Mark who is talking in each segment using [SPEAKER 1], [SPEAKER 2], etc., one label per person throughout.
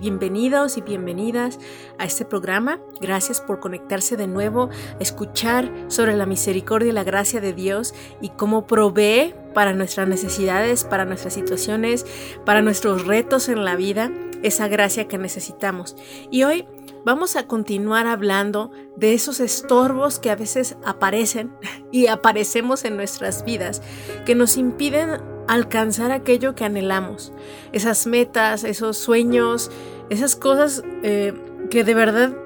[SPEAKER 1] bienvenidos y bienvenidas a este programa. Gracias por conectarse de nuevo a escuchar sobre la misericordia y la gracia de Dios y cómo provee para nuestras necesidades, para nuestras situaciones, para nuestros retos en la vida, esa gracia que necesitamos. Y hoy vamos a continuar hablando de esos estorbos que a veces aparecen y aparecemos en nuestras vidas, que nos impiden alcanzar aquello que anhelamos, esas metas, esos sueños, esas cosas eh, que de verdad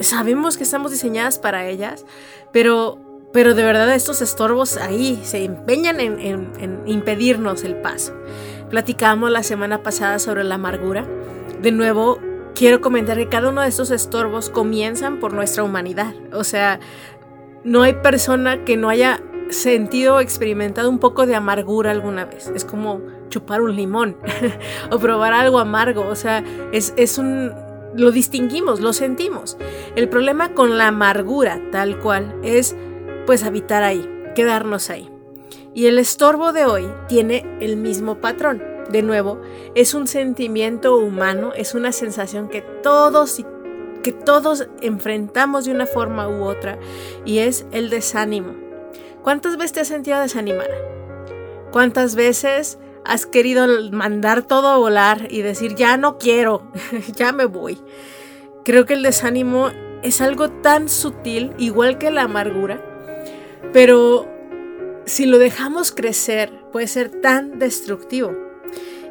[SPEAKER 1] sabemos que estamos diseñadas para ellas, pero pero de verdad estos estorbos ahí se empeñan en, impedirnos el paso. Platicamos la semana pasada sobre la amargura. De nuevo, quiero comentar que cada uno de estos estorbos comienzan por nuestra humanidad. O sea, no hay persona que no haya sentido o experimentado un poco de amargura alguna vez. Es como chupar un limón o probar algo amargo. O sea, es, es un... Lo distinguimos, lo sentimos. El problema con la amargura tal cual es pues habitar ahí, quedarnos ahí. Y el estorbo de hoy tiene el mismo patrón. De nuevo, es un sentimiento humano, es una sensación que todos que todos enfrentamos de una forma u otra y es el desánimo. ¿Cuántas veces te has sentido desanimada? ¿Cuántas veces has querido mandar todo a volar y decir ya no quiero, ya me voy? Creo que el desánimo es algo tan sutil, igual que la amargura, pero si lo dejamos crecer, puede ser tan destructivo.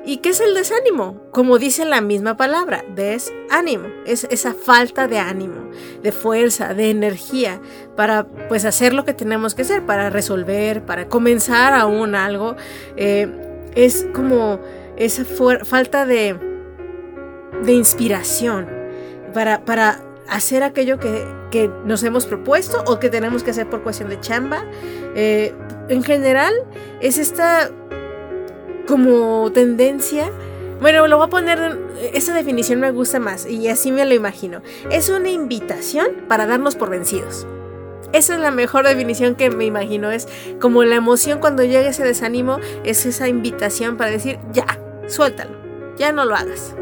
[SPEAKER 1] ¿Y qué es el desánimo? Como dice la misma palabra, desánimo. Es esa falta de ánimo, de fuerza, de energía para pues hacer lo que tenemos que hacer, para resolver, para comenzar aún algo. Eh, es como esa falta de, de inspiración para, para hacer aquello que, nos hemos propuesto o que tenemos que hacer por cuestión de chamba. Eh, en general, es esta como tendencia. Bueno, lo voy a poner, esa definición me gusta más y así me lo imagino. Es una invitación para darnos por vencidos. Esa es la mejor definición que me imagino. Es como la emoción cuando llega ese desánimo, es esa invitación para decir, ya, suéltalo, ya no lo hagas.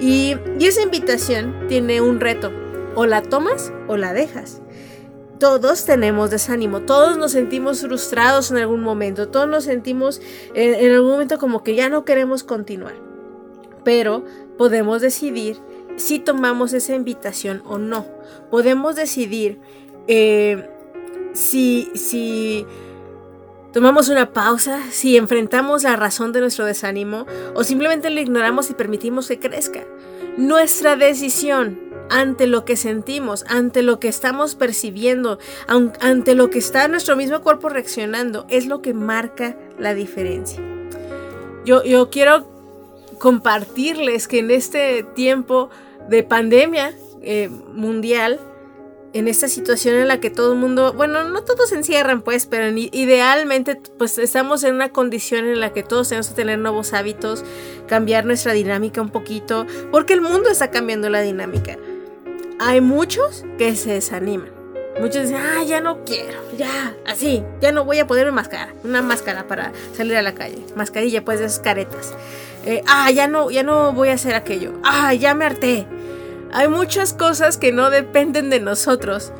[SPEAKER 1] Y, y esa invitación tiene un reto, o la tomas o la dejas. Todos tenemos desánimo, todos nos sentimos frustrados en algún momento, todos nos sentimos en, algún momento como que ya no queremos continuar. Pero podemos decidir si tomamos esa invitación o no. Podemos decidir eh, si, si tomamos una pausa, si enfrentamos la razón de nuestro desánimo o simplemente lo ignoramos y permitimos que crezca. Nuestra decisión ante lo que sentimos, ante lo que estamos percibiendo, ante lo que está nuestro mismo cuerpo reaccionando, es lo que marca la diferencia. Yo, quiero compartirles que en este tiempo de pandemia eh, mundial, en esta situación en la que todo el mundo, bueno, no todos se encierran pues, pero idealmente pues estamos en una condición en la que todos tenemos que tener nuevos hábitos, cambiar nuestra dinámica un poquito, porque el mundo está cambiando la dinámica hay muchos que se desaniman. Muchos dicen, ah, ya no quiero, ya, así, ya no voy a ponerme máscara, una máscara para salir a la calle, mascarilla, pues de esas caretas. Eh, ah, ya no, ya no voy a hacer aquello, ah, ya me harté. Hay muchas cosas que no dependen de nosotros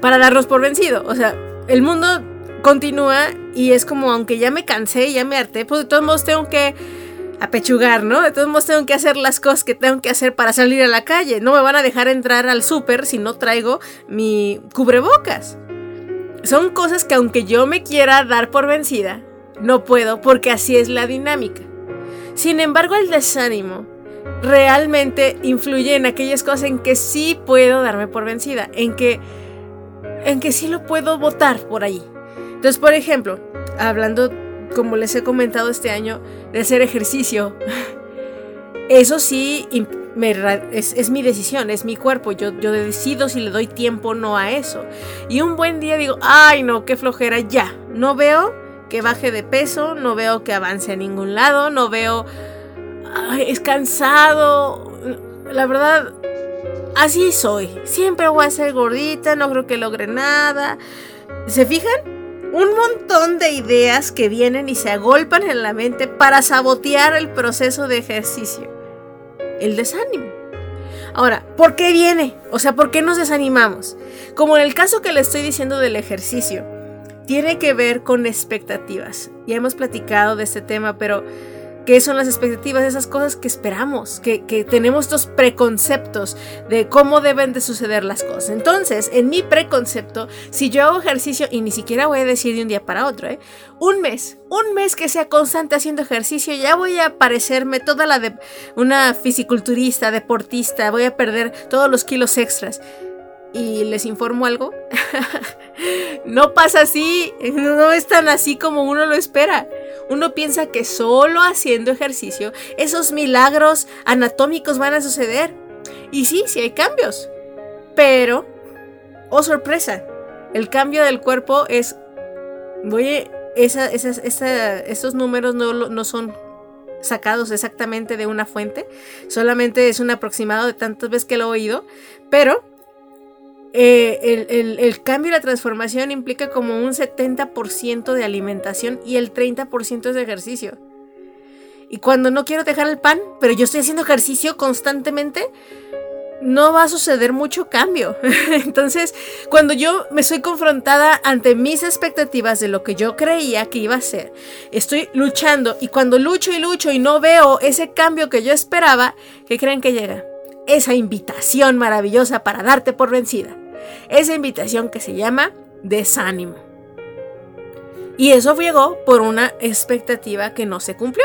[SPEAKER 1] para darnos por vencido. O sea, el mundo continúa y es como, aunque ya me cansé, ya me harté, pues de todos modos tengo que apechugar, ¿no? De todos modos tengo que hacer las cosas que tengo que hacer para salir a la calle. No me van a dejar entrar al súper si no traigo mi cubrebocas. Son cosas que aunque yo me quiera dar por vencida, no puedo porque así es la dinámica. Sin embargo, el desánimo realmente influye en aquellas cosas en que sí puedo darme por vencida, en que en que sí lo puedo votar por ahí. Entonces, por ejemplo, hablando como les he comentado este año, de hacer ejercicio. Eso sí es, mi decisión, es mi cuerpo. Yo, yo decido si le doy tiempo o no a eso. Y un buen día digo, ay no, qué flojera, ya. No veo que baje de peso, no veo que avance a ningún lado, no veo... es cansado. La verdad, así soy. Siempre voy a ser gordita, no creo que logre nada. ¿Se fijan? un montón de ideas que vienen y se agolpan en la mente para sabotear el proceso de ejercicio. El desánimo. Ahora, ¿por qué viene? O sea, ¿por qué nos desanimamos? Como en el caso que le estoy diciendo del ejercicio, tiene que ver con expectativas. Ya hemos platicado de este tema, pero qué son las expectativas, esas cosas que esperamos, que, tenemos estos preconceptos de cómo deben de suceder las cosas. Entonces, en mi preconcepto, si yo hago ejercicio, y ni siquiera voy a decir de un día para otro, ¿eh? un mes, un mes que sea constante haciendo ejercicio, ya voy a parecerme toda la de una fisiculturista, deportista, voy a perder todos los kilos extras. Y les informo algo, no pasa así, no es tan así como uno lo espera. Uno piensa que solo haciendo ejercicio esos milagros anatómicos van a suceder. Y sí, sí hay cambios. Pero, oh sorpresa, el cambio del cuerpo es... Voy, esa, esos números no, no son sacados exactamente de una fuente, solamente es un aproximado de tantas veces que lo he oído, pero eh, el, cambio y la transformación implica como un 70% de alimentación y el 30% es de ejercicio. Y cuando no quiero dejar el pan, pero yo estoy haciendo ejercicio constantemente, no va a suceder mucho cambio. Entonces, cuando yo me soy confrontada ante mis expectativas de lo que yo creía que iba a ser, estoy luchando y cuando lucho y lucho y no veo ese cambio que yo esperaba, ¿qué creen que llega? Esa invitación maravillosa para darte por vencida esa invitación que se llama desánimo. Y eso llegó por una expectativa que no se cumplió.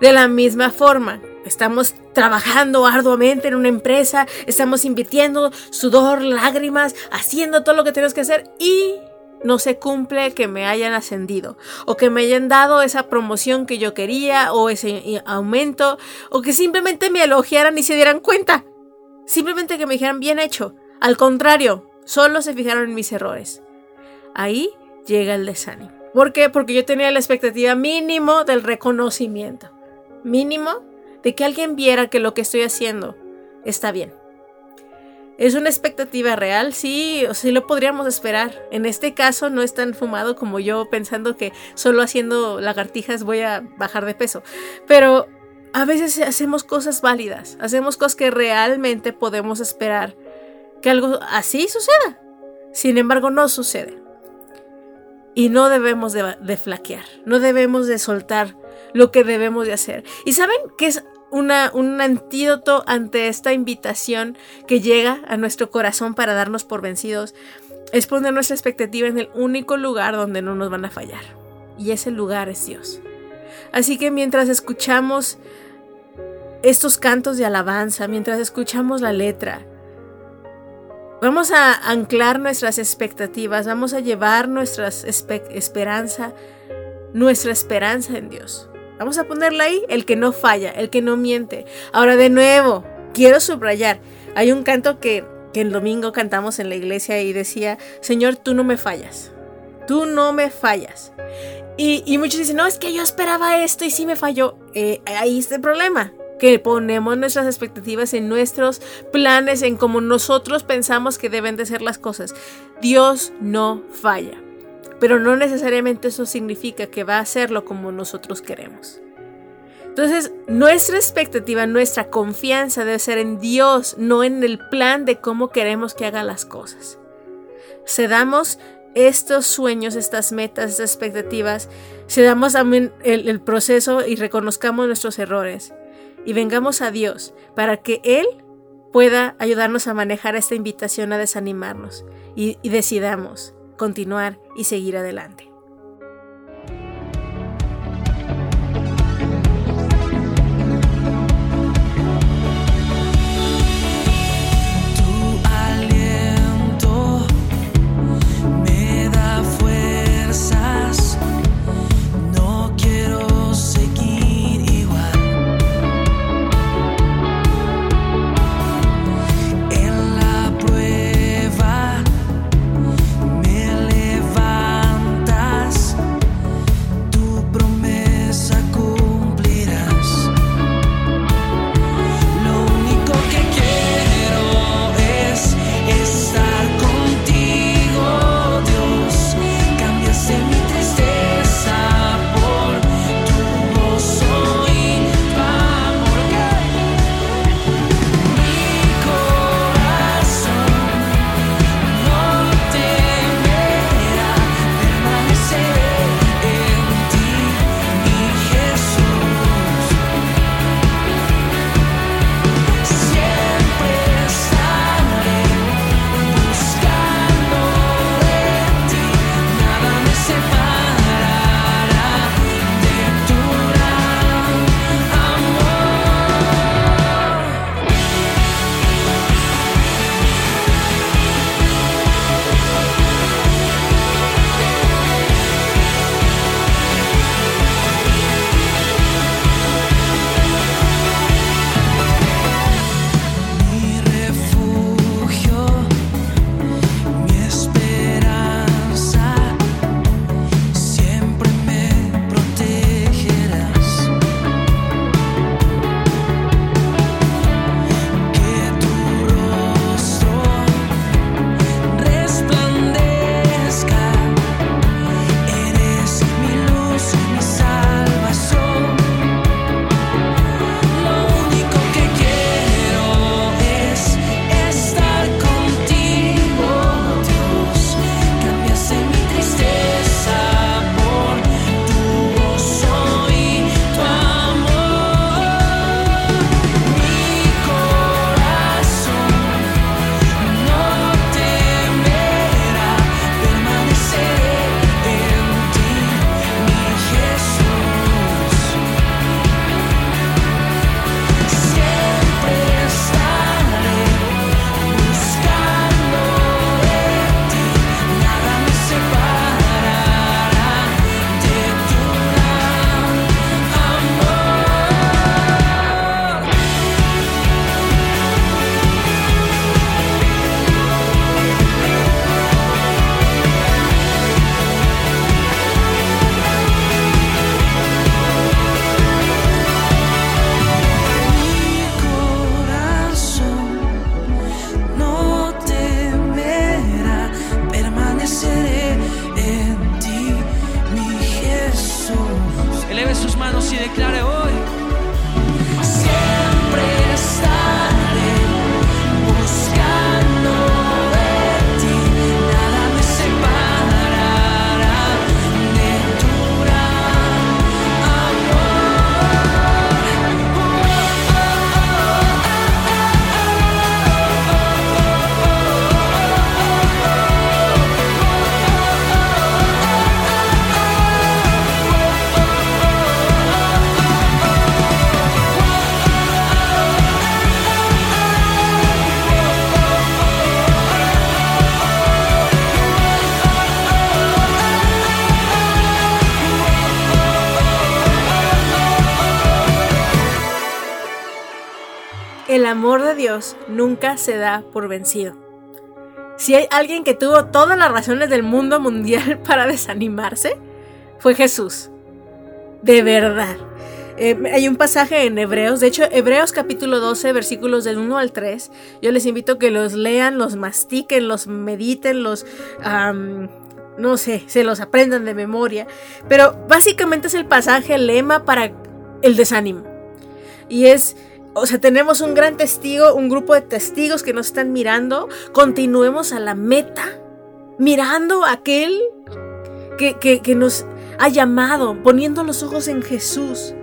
[SPEAKER 1] De la misma forma, estamos trabajando arduamente en una empresa, estamos invirtiendo sudor, lágrimas, haciendo todo lo que tenemos que hacer y no se cumple que me hayan ascendido o que me hayan dado esa promoción que yo quería o ese aumento o que simplemente me elogiaran y se dieran cuenta. Simplemente que me dijeran bien hecho. Al contrario, solo se fijaron en mis errores. Ahí llega el desánimo. ¿Por qué? Porque yo tenía la expectativa mínimo del reconocimiento. Mínimo de que alguien viera que lo que estoy haciendo está bien. ¿Es una expectativa real? Sí, o sí lo podríamos esperar. En este caso no es tan fumado como yo pensando que solo haciendo lagartijas voy a bajar de peso. Pero a veces hacemos cosas válidas, hacemos cosas que realmente podemos esperar que algo así suceda. Sin embargo, no sucede. Y no debemos de, flaquear, no debemos de soltar lo que debemos de hacer. ¿Y saben qué es un antídoto ante esta invitación que llega a nuestro corazón para darnos por vencidos? Es poner nuestra expectativa en el único lugar donde no nos van a fallar. Y ese lugar es Dios. Así que mientras escuchamos estos cantos de alabanza, mientras escuchamos la letra, Vamos a anclar nuestras expectativas, vamos a llevar nuestra esperanza, nuestra esperanza en Dios. Vamos a ponerla ahí, el que no falla, el que no miente. Ahora de nuevo, quiero subrayar, hay un canto que, el domingo cantamos en la iglesia y decía, Señor, tú no me fallas, tú no me fallas. Y, muchos dicen, no, es que yo esperaba esto y sí me falló. Eh, ahí está el problema que ponemos nuestras expectativas en nuestros planes, en cómo nosotros pensamos que deben de ser las cosas. Dios no falla, pero no necesariamente eso significa que va a hacerlo como nosotros queremos. Entonces, nuestra expectativa, nuestra confianza debe ser en Dios, no en el plan de cómo queremos que haga las cosas. Cedamos estos sueños, estas metas, estas expectativas, cedamos también el, el proceso y reconozcamos nuestros errores y vengamos a Dios para que Él pueda ayudarnos a manejar esta invitación a desanimarnos y, y decidamos continuar y seguir adelante. Jesús. Eleve sus manos y declare hoy. Amor de Dios nunca se da por vencido. Si hay alguien que tuvo todas las razones del mundo mundial para desanimarse, fue Jesús. De verdad. Eh, hay un pasaje en Hebreos, de hecho Hebreos capítulo 12 versículos del 1 al 3, yo les invito a que los lean, los mastiquen, los mediten, los... no sé, se los aprendan de memoria, pero básicamente es el pasaje, el lema para el desánimo. Y es, o sea, tenemos un gran testigo, un grupo de testigos que nos están mirando, continuemos a la meta, mirando a aquel que, que nos ha llamado, poniendo los ojos en Jesús.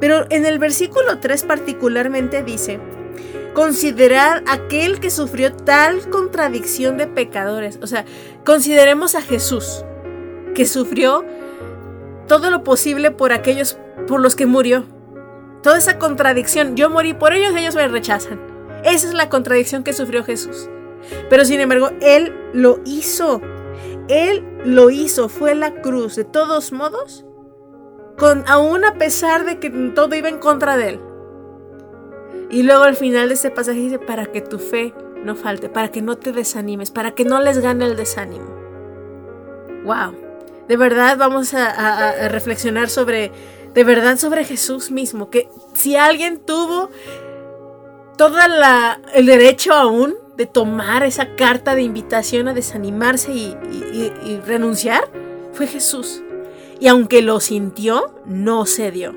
[SPEAKER 1] Pero en el versículo 3 particularmente dice, considerar aquel que sufrió tal contradicción de pecadores. O sea, consideremos a Jesús, que sufrió todo lo posible por aquellos por los que murió. Toda esa contradicción, yo morí por ellos, ellos me rechazan. Esa es la contradicción que sufrió Jesús. Pero sin embargo, Él lo hizo. Él lo hizo, fue la cruz. De todos modos, con, aún a pesar de que todo iba en contra de él. Y luego al final de ese pasaje dice, para que tu fe no falte, para que no te desanimes, para que no les gane el desánimo. Wow. De verdad vamos a, reflexionar sobre, de verdad sobre Jesús mismo, que si alguien tuvo todo el derecho aún de tomar esa carta de invitación a desanimarse y renunciar, fue Jesús. Y aunque lo sintió, no cedió.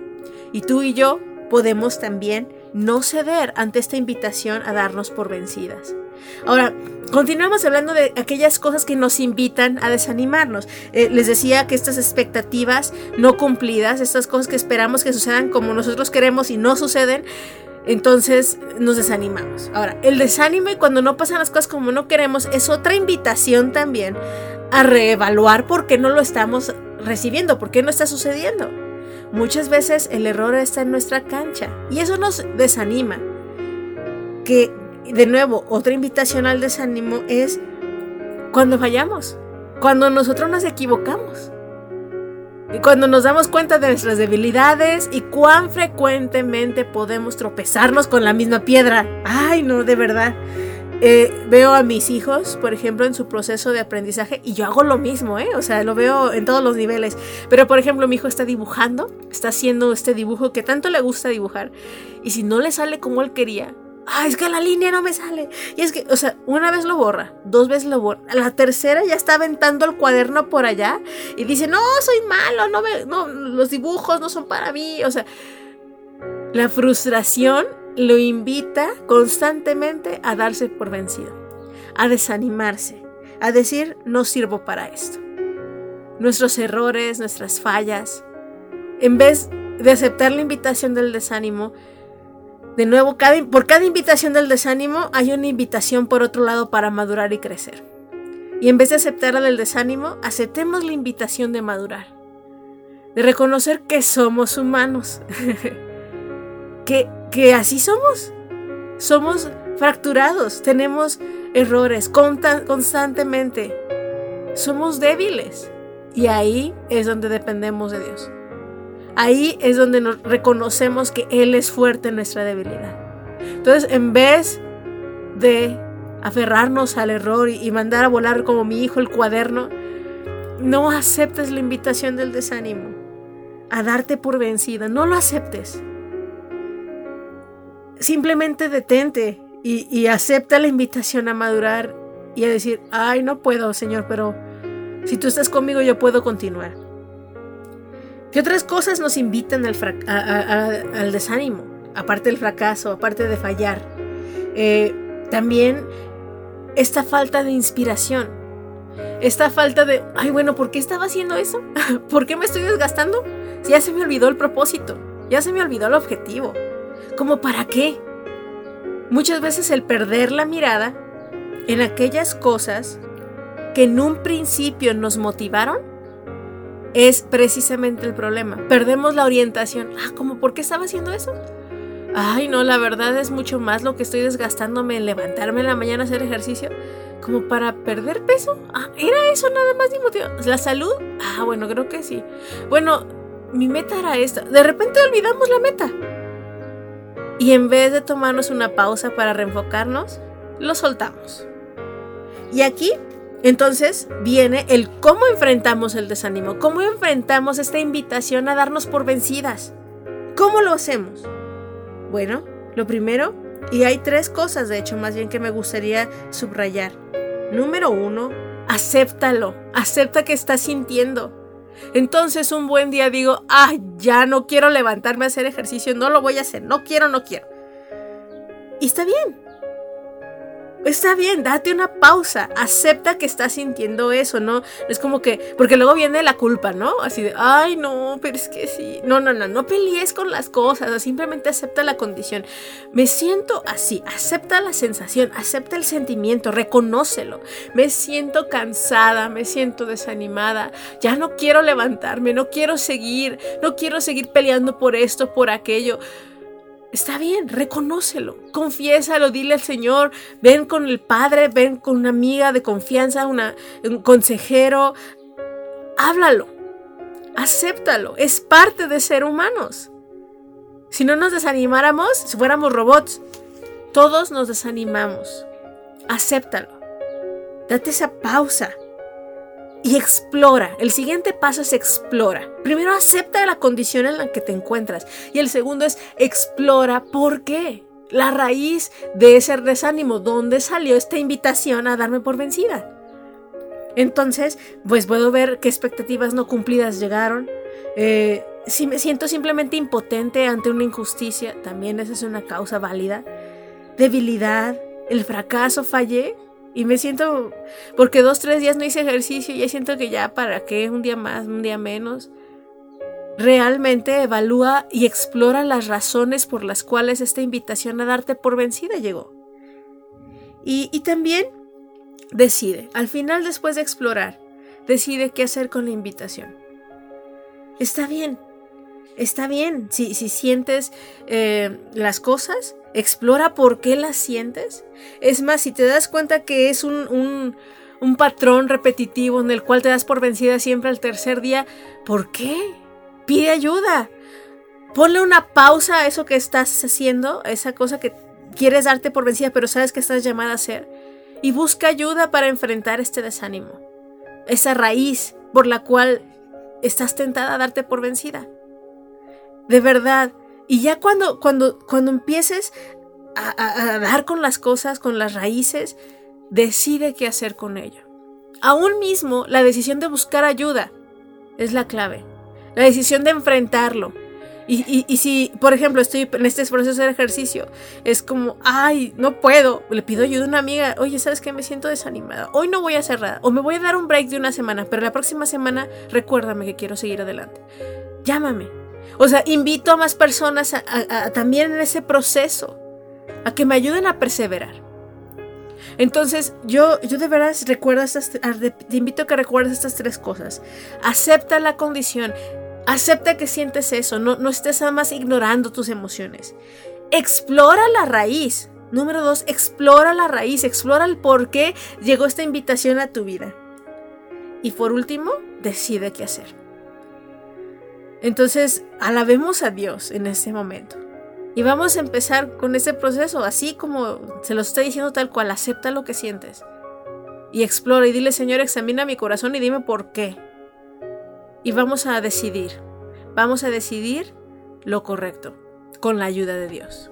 [SPEAKER 1] Y tú y yo podemos también no ceder ante esta invitación a darnos por vencidas. Ahora, continuamos hablando de aquellas cosas que nos invitan a desanimarnos. Eh, les decía que estas expectativas no cumplidas, estas cosas que esperamos que sucedan como nosotros queremos y no suceden, entonces nos desanimamos. Ahora, el desánimo y cuando no pasan las cosas como no queremos es otra invitación también a reevaluar por qué no lo estamos recibiendo, por qué no está sucediendo. Muchas veces el error está en nuestra cancha y eso nos desanima. Que de nuevo, otra invitación al desánimo es cuando fallamos, cuando nosotros nos equivocamos. Y cuando nos damos cuenta de nuestras debilidades y cuán frecuentemente podemos tropezarnos con la misma piedra. Ay, no, de verdad. Eh, veo a mis hijos, por ejemplo, en su proceso de aprendizaje y yo hago lo mismo, ¿eh? O sea, lo veo en todos los niveles. Pero, por ejemplo, mi hijo está dibujando, está haciendo este dibujo que tanto le gusta dibujar y si no le sale como él quería, ah, es que la línea no me sale. Y es que, o sea, una vez lo borra, dos veces lo borra, la tercera ya está aventando el cuaderno por allá y dice, no, soy malo, no, me, no los dibujos no son para mí. O sea, la frustración lo invita constantemente a darse por vencido, a desanimarse, a decir no sirvo para esto. Nuestros errores, nuestras fallas, en vez de aceptar la invitación del desánimo, de nuevo, por cada invitación del desánimo hay una invitación por otro lado para madurar y crecer. Y en vez de aceptar la del desánimo, aceptemos la invitación de madurar, de reconocer que somos humanos, que que así somos. Somos fracturados, tenemos errores constantemente. Somos débiles. Y ahí es donde dependemos de Dios. Ahí es donde reconocemos que Él es fuerte en nuestra debilidad. Entonces, en vez de aferrarnos al error y mandar a volar como mi hijo el cuaderno, no aceptes la invitación del desánimo a darte por vencida. No lo aceptes simplemente detente y, acepta la invitación a madurar y a decir, ay, no puedo, Señor, pero si tú estás conmigo yo puedo continuar. ¿Qué otras cosas nos invitan al, desánimo? Aparte del fracaso, aparte de fallar. Eh, también esta falta de inspiración. Esta falta de, ay, bueno, ¿por qué estaba haciendo eso? ¿Por qué me estoy desgastando? Si ya se me olvidó el propósito, ya se me olvidó el objetivo. ¿Cómo para qué? Muchas veces el perder la mirada en aquellas cosas que en un principio nos motivaron es precisamente el problema. Perdemos la orientación. Ah, ¿cómo por qué estaba haciendo eso? Ay, no, la verdad es mucho más lo que estoy desgastándome en levantarme en la mañana a hacer ejercicio. Como para perder peso. Ah, ¿era eso nada más mi motivo? ¿La salud? Ah, bueno, creo que sí. Bueno, mi meta era esta. De repente olvidamos la meta. y en vez de tomarnos una pausa para reenfocarnos, lo soltamos. Y aquí entonces viene el cómo enfrentamos el desánimo, cómo enfrentamos esta invitación a darnos por vencidas. ¿Cómo lo hacemos? Bueno, lo primero, y hay tres cosas de hecho más bien que me gustaría subrayar. Número uno, acéptalo, acepta que estás sintiendo. Entonces un buen día digo, ah, ya no quiero levantarme a hacer ejercicio, no lo voy a hacer, no quiero, no quiero. Y está bien, Está bien, date una pausa, acepta que estás sintiendo eso, ¿no? Es como que, porque luego viene la culpa, ¿no? Así de, ay, no, pero es que sí. No, no, no, no pelees con las cosas, simplemente acepta la condición. Me siento así, acepta la sensación, acepta el sentimiento, reconócelo. Me siento cansada, me siento desanimada, ya no quiero levantarme, no quiero seguir, no quiero seguir peleando por esto, por aquello. Está bien, reconócelo, confiésalo, dile al Señor, ven con el Padre, ven con una amiga de confianza, un consejero, háblalo, acéptalo, es parte de ser humanos. Si no nos desanimáramos, si fuéramos robots, todos nos desanimamos. Acéptalo. Date esa pausa y explora. El siguiente paso es explora. Primero acepta la condición en la que te encuentras y el segundo es explora por qué. La raíz de ese desánimo, ¿dónde salió esta invitación a darme por vencida? Entonces, pues puedo ver qué expectativas no cumplidas llegaron. Eh, si me siento simplemente impotente ante una injusticia, también esa es una causa válida. Debilidad, el fracaso, fallé, y me siento, porque dos, tres días no hice ejercicio y ya siento que ya para qué, un día más, un día menos. Realmente evalúa y explora las razones por las cuales esta invitación a darte por vencida llegó. Y, y también decide, al final después de explorar, decide qué hacer con la invitación. Está bien, está bien. Si, si sientes eh, las cosas, explora por qué las sientes. Es más, si te das cuenta que es un, un, patrón repetitivo en el cual te das por vencida siempre al tercer día, ¿por qué? Pide ayuda. Ponle una pausa a eso que estás haciendo, a esa cosa que quieres darte por vencida, pero sabes que estás llamada a hacer. Y busca ayuda para enfrentar este desánimo. Esa raíz por la cual estás tentada a darte por vencida. De verdad, y ya cuando, cuando, cuando empieces a, dar con las cosas, con las raíces, decide qué hacer con ello. Aún mismo, la decisión de buscar ayuda es la clave. La decisión de enfrentarlo. Y, y, si, por ejemplo, estoy en este proceso de ejercicio, es como, ay, no puedo, le pido ayuda a una amiga, oye, ¿sabes qué? Me siento desanimada, hoy no voy a hacer nada, o me voy a dar un break de una semana, pero la próxima semana recuérdame que quiero seguir adelante. Llámame, o sea, invito a más personas a, también en ese proceso, a que me ayuden a perseverar. Entonces, yo, yo de verdad recuerdo estas, te invito a que recuerdes estas tres cosas. Acepta la condición, acepta que sientes eso, no, no estés nada más ignorando tus emociones. Explora la raíz. Número dos, explora la raíz, explora el por qué llegó esta invitación a tu vida. Y por último, decide qué hacer. Entonces, alabemos a Dios en este momento. Y vamos a empezar con ese proceso, así como se lo estoy diciendo tal cual, acepta lo que sientes. Y explora y dile, Señor, examina mi corazón y dime por qué. Y vamos a decidir, vamos a decidir lo correcto, con la ayuda de Dios.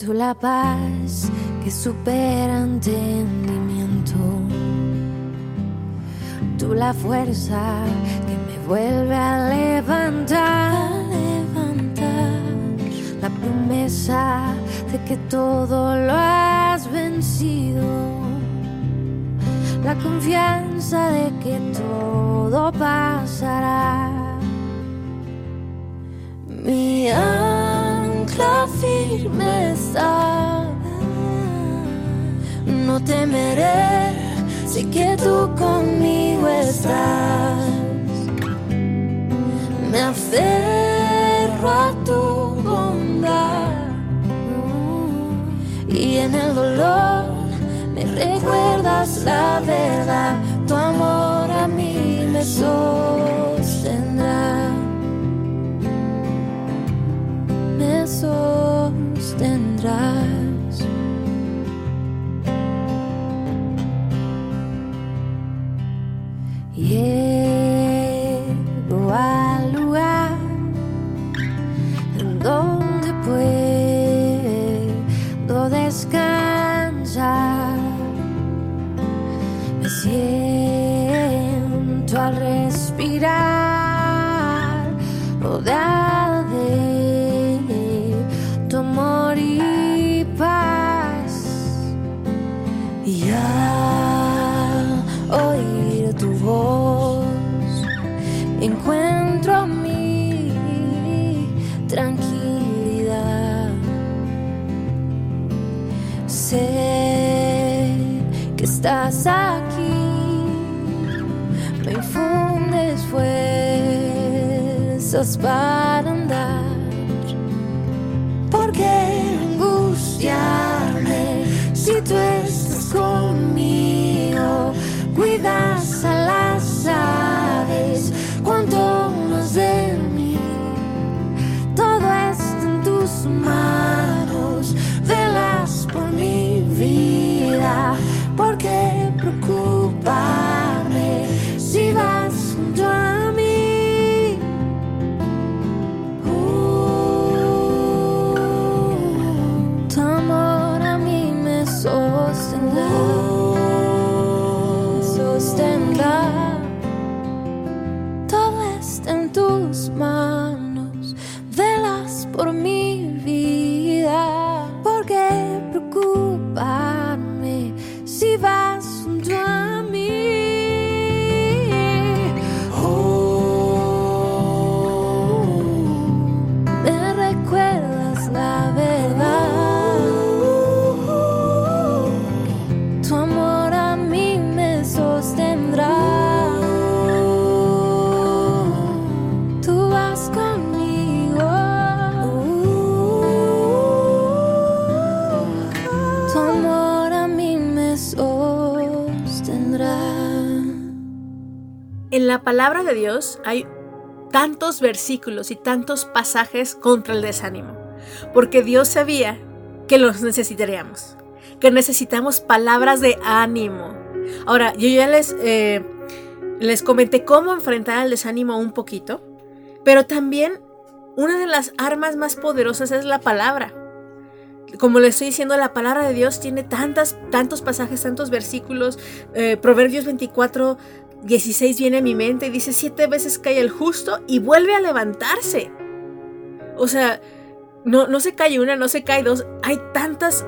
[SPEAKER 2] Tú la paz que supera entendimiento. Tú la fuerza que me vuelve a levantar, levantar. La promesa de que todo lo has vencido la confianza de que todo pasará. Mi ancla firme está, no temeré, sé que tú conmigo estás. Me aferro a tu bondad y en el dolor me recuerdas la verdad, tu amor a mí me sostendrá. Me sostendrás.
[SPEAKER 1] Palabra de Dios hay tantos versículos y tantos pasajes contra el desánimo, porque Dios sabía que los necesitaríamos, que necesitamos palabras de ánimo. Ahora, yo ya les, eh, les comenté cómo enfrentar al desánimo un poquito, pero también una de las armas más poderosas es la palabra. Como le estoy diciendo, la palabra de Dios tiene tantas, tantos pasajes, tantos versículos. Eh, Proverbios 24, 16 viene a mi mente y dice, siete veces cae el justo y vuelve a levantarse. O sea, no, no se cae una, no se cae dos. Hay tantas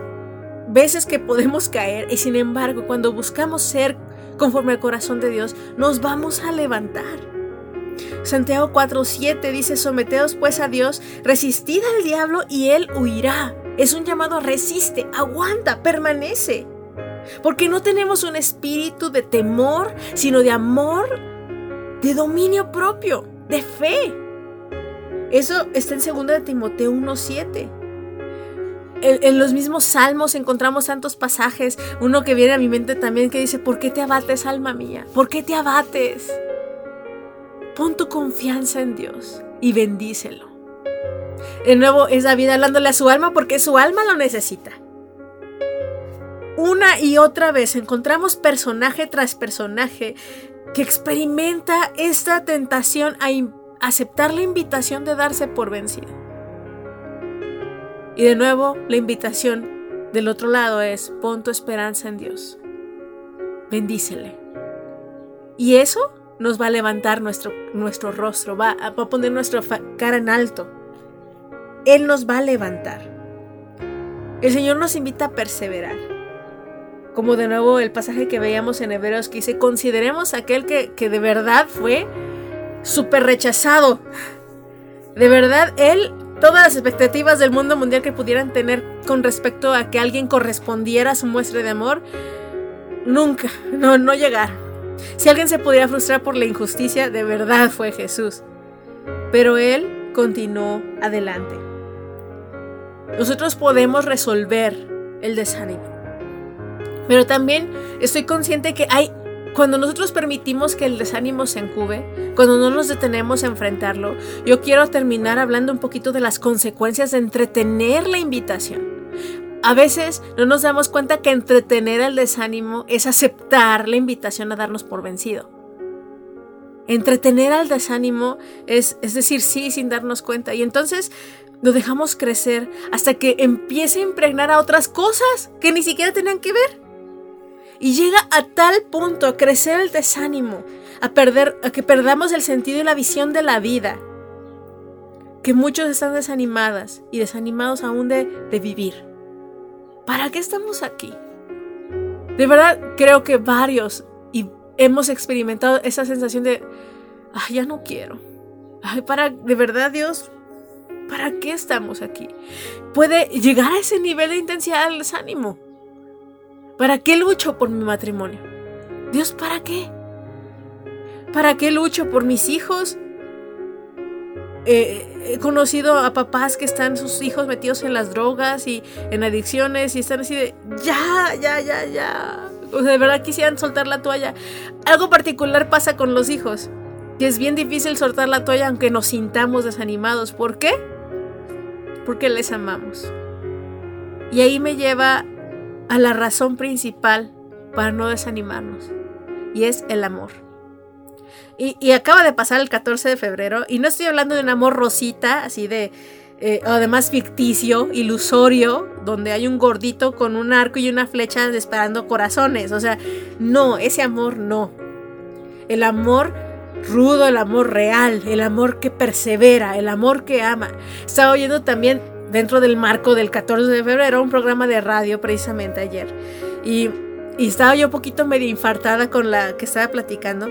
[SPEAKER 1] veces que podemos caer y sin embargo, cuando buscamos ser conforme al corazón de Dios, nos vamos a levantar. Santiago 4:7 dice, someteos pues a Dios, resistid al diablo y él huirá. Es un llamado, resiste, aguanta, permanece. Porque no tenemos un espíritu de temor, sino de amor, de dominio propio, de fe. Eso está en 2 de Timoteo 1:7. En, en los mismos salmos encontramos tantos pasajes, uno que viene a mi mente también que dice, ¿por qué te abates, alma mía? ¿Por qué te abates? Pon tu confianza en Dios y bendícelo. De nuevo es David hablándole a su alma porque su alma lo necesita. Una y otra vez encontramos personaje tras personaje que experimenta esta tentación a aceptar la invitación de darse por vencido. Y de nuevo la invitación del otro lado es pon tu esperanza en Dios. Bendícele. Y eso nos va a levantar nuestro, nuestro rostro, va a, poner nuestra cara en alto. Él nos va a levantar. El Señor nos invita a perseverar. Como de nuevo el pasaje que veíamos en Hebreos que dice, consideremos aquel que, que de verdad fue súper rechazado. De verdad, él, todas las expectativas del mundo mundial que pudieran tener con respecto a que alguien correspondiera a su muestra de amor, nunca, no, no llegaron. Si alguien se pudiera frustrar por la injusticia, de verdad fue Jesús. Pero él continuó adelante. Nosotros podemos resolver el desánimo. Pero también estoy consciente que hay, cuando nosotros permitimos que el desánimo se encube, cuando no nos detenemos a enfrentarlo, yo quiero terminar hablando un poquito de las consecuencias de entretener la invitación. A veces no nos damos cuenta que entretener el desánimo es aceptar la invitación a darnos por vencido. Entretener al desánimo es, es decir sí sin darnos cuenta. Y entonces lo dejamos crecer hasta que empiece a impregnar a otras cosas que ni siquiera tenían que ver. Y llega a tal punto a crecer el desánimo, a, perder, a que perdamos el sentido y la visión de la vida, que muchos están desanimadas y desanimados aún de, de vivir. ¿Para qué estamos aquí? De verdad creo que varios y hemos experimentado esa sensación de, ay, ya no quiero. Ay, para, de verdad Dios, ¿para qué estamos aquí? Puede llegar a ese nivel de intensidad del desánimo. ¿Para qué lucho por mi matrimonio? Dios, ¿para qué? ¿Para qué lucho por mis hijos? he conocido a papás que están sus hijos metidos en las drogas y en adicciones y están así de, ya, ya, ya, ya. O sea, de verdad quisieran soltar la toalla. Algo particular pasa con los hijos. Que es bien difícil soltar la toalla aunque nos sintamos desanimados. ¿Por qué? Porque les amamos. Y ahí me lleva a la razón principal para no desanimarnos. Y es el amor. Y, acaba de pasar el 14 de febrero y no estoy hablando de un amor rosita, así de, eh, además ficticio, ilusorio, donde hay un gordito con un arco y una flecha disparando corazones. O sea, no, ese amor no. El amor rudo, el amor real, el amor que persevera, el amor que ama. Estaba oyendo también dentro del marco del 14 de febrero un programa de radio precisamente ayer. Y, estaba yo un poquito medio infartada con la que estaba platicando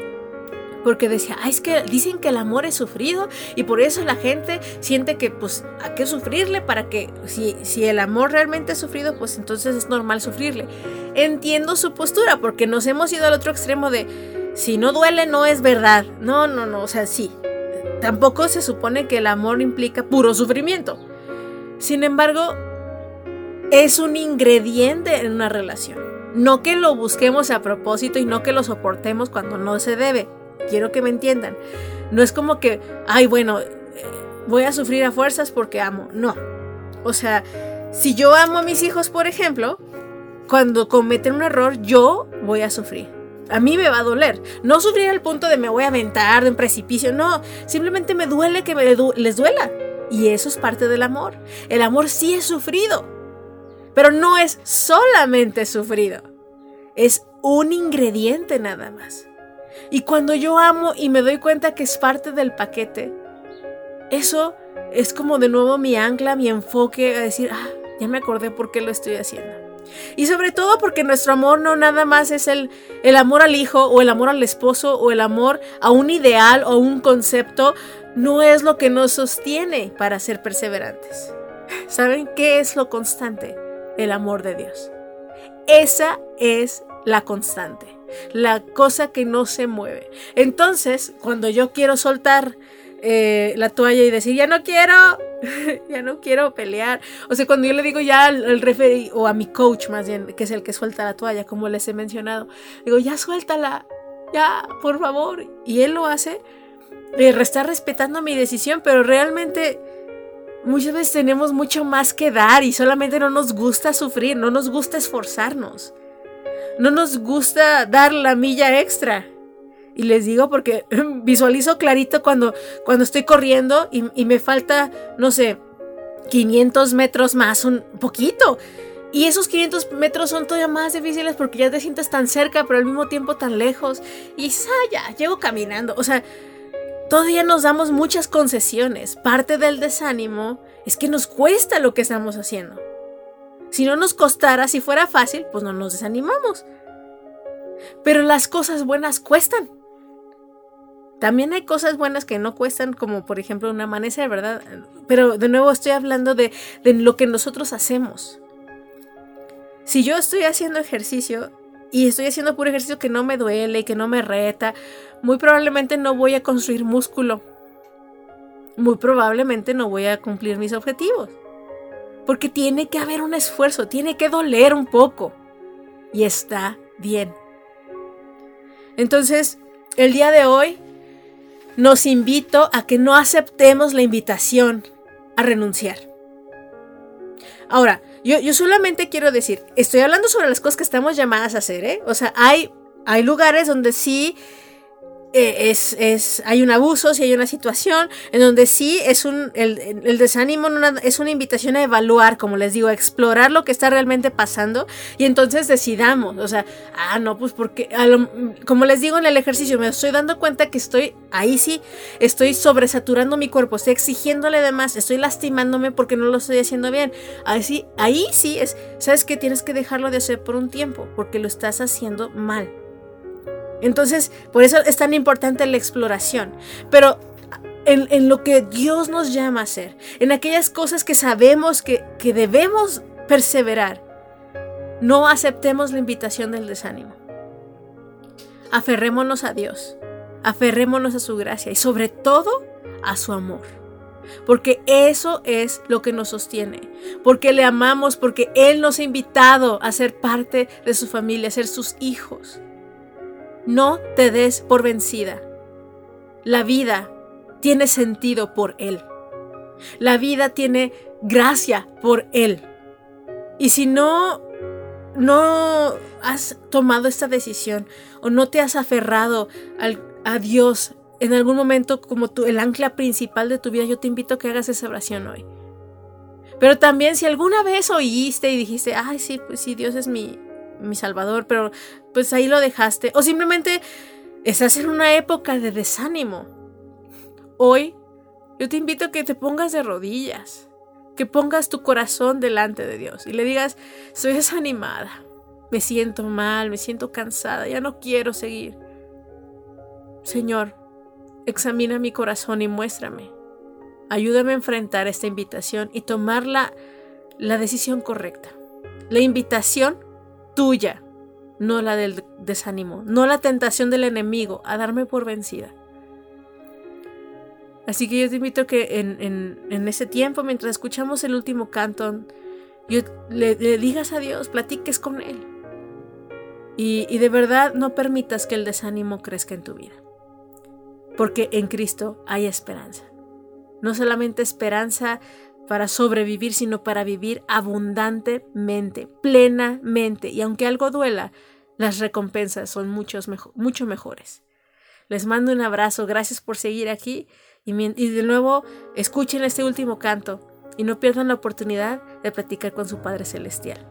[SPEAKER 1] porque decía, ah, es que dicen que el amor es sufrido y por eso la gente siente que pues hay que sufrirle para que si, si el amor realmente es sufrido, pues entonces es normal sufrirle. Entiendo su postura porque nos hemos ido al otro extremo de si no duele no es verdad. No, no, no, o sea, sí. Tampoco se supone que el amor implica puro sufrimiento. Sin embargo, es un ingrediente en una relación. No que lo busquemos a propósito y no que lo soportemos cuando no se debe quiero que me entiendan. No es como que, ay, bueno, eh, voy a sufrir a fuerzas porque amo. No. O sea, si yo amo a mis hijos, por ejemplo, cuando cometen un error, yo voy a sufrir. A mí me va a doler. No sufrir al punto de me voy a aventar de un precipicio. No, simplemente me duele que les duela. Y eso es parte del amor. El amor sí es sufrido. Pero no es solamente sufrido. Es un ingrediente nada más. Y cuando yo amo y me doy cuenta que es parte del paquete, eso es como de nuevo mi ancla, mi enfoque a decir, ah, ya me acordé por qué lo estoy haciendo. Y sobre todo porque nuestro amor no nada más es el, el amor al hijo o el amor al esposo o el amor a un ideal o un concepto, no es lo que nos sostiene para ser perseverantes. ¿Saben qué es lo constante? El amor de Dios. Esa es la constante la cosa que no se mueve. Entonces, cuando yo quiero soltar eh, la toalla y decir, ya no quiero, ya no quiero pelear. O sea, cuando yo le digo ya al, al o a mi coach más bien, que es el que suelta la toalla, como les he mencionado, digo, ya suéltala, ya, por favor. Y él lo hace, eh, está respetando mi decisión, pero realmente muchas veces tenemos mucho más que dar y solamente no nos gusta sufrir, no nos gusta esforzarnos no nos gusta dar la milla extra. Y les digo porque visualizo clarito cuando, cuando estoy corriendo y, me falta, no sé, 500 metros más, un poquito. Y esos 500 metros son todavía más difíciles porque ya te sientes tan cerca, pero al mismo tiempo tan lejos. Y ah, ya, llego caminando. O sea, todavía nos damos muchas concesiones. Parte del desánimo es que nos cuesta lo que estamos haciendo. Si no nos costara, si fuera fácil, pues no nos desanimamos. Pero las cosas buenas cuestan. También hay cosas buenas que no cuestan, como por ejemplo un amanecer, ¿verdad? Pero de nuevo estoy hablando de, de lo que nosotros hacemos. Si yo estoy haciendo ejercicio y estoy haciendo puro ejercicio que no me duele, y que no me reta, muy probablemente no voy a construir músculo. Muy probablemente no voy a cumplir mis objetivos. Porque tiene que haber un esfuerzo, tiene que doler un poco. Y está bien. Entonces, el día de hoy nos invito a que no aceptemos la invitación a renunciar. Ahora, yo, yo, solamente quiero decir, estoy hablando sobre las cosas que estamos llamadas a hacer, ¿eh? O sea, hay, hay lugares donde sí eh, es, es, hay un abuso, si hay una situación en donde sí es un, el, el desánimo es una invitación a evaluar, como les digo, a explorar lo que está realmente pasando y entonces decidamos, o sea, ah, no, pues porque, como les digo en el ejercicio, me estoy dando cuenta que estoy, ahí sí, estoy sobresaturando mi cuerpo, estoy exigiéndole de más, estoy lastimándome porque no lo estoy haciendo bien. Ahí ahí sí es, sabes que tienes que dejarlo de hacer por un tiempo, porque lo estás haciendo mal. Entonces, por eso es tan importante la exploración. Pero en, lo que Dios nos llama a hacer, en aquellas cosas que sabemos que, que debemos perseverar, no aceptemos la invitación del desánimo. Aferrémonos a Dios, aferrémonos a su gracia y sobre todo a su amor. Porque eso es lo que nos sostiene. Porque le amamos, porque Él nos ha invitado a ser parte de su familia, a ser sus hijos. No te des por vencida. La vida tiene sentido por Él. La vida tiene gracia por Él. Y si no, no has tomado esta decisión o no te has aferrado a Dios en algún momento como tu, el ancla principal de tu vida, yo te invito a que hagas esa oración hoy. Pero también si alguna vez oíste y dijiste, ay, sí, pues sí, Dios es mi, mi salvador, pero pues ahí lo dejaste. O simplemente estás en una época de desánimo. Hoy yo te invito a que te pongas de rodillas, que pongas tu corazón delante de Dios y le digas, soy desanimada, me siento mal, me siento cansada, ya no quiero seguir. Señor, examina mi corazón y muéstrame. Ayúdame a enfrentar esta invitación y tomar la, la decisión correcta. La invitación tuya, no la del desánimo, no la tentación del enemigo a darme por vencida. Así que yo te invito que en, ese tiempo, mientras escuchamos el último canto, yo, le, digas a Dios, platiques con Él. Y, y de verdad no permitas que el desánimo crezca en tu vida. Porque en Cristo hay esperanza. No solamente esperanza para sobrevivir, sino para vivir abundantemente, plenamente. Y aunque algo duela, las recompensas son muchos mucho mejores. Les mando un abrazo, gracias por seguir aquí y, y de nuevo escuchen este último canto y no pierdan la oportunidad de platicar con su Padre Celestial.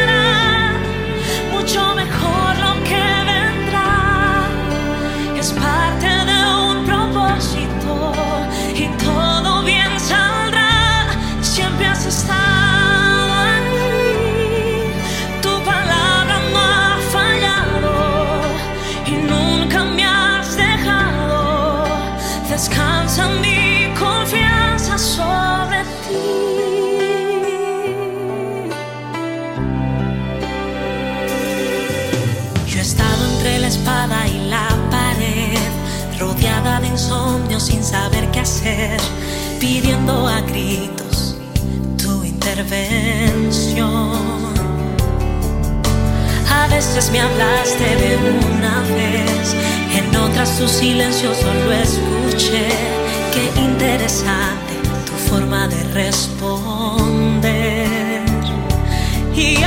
[SPEAKER 3] angustiada de insomnio sin saber qué hacer, pidiendo a gritos tu intervención. A veces me hablaste de una vez, en otras tu silencio solo escuché. Qué interesante tu forma de responder. Y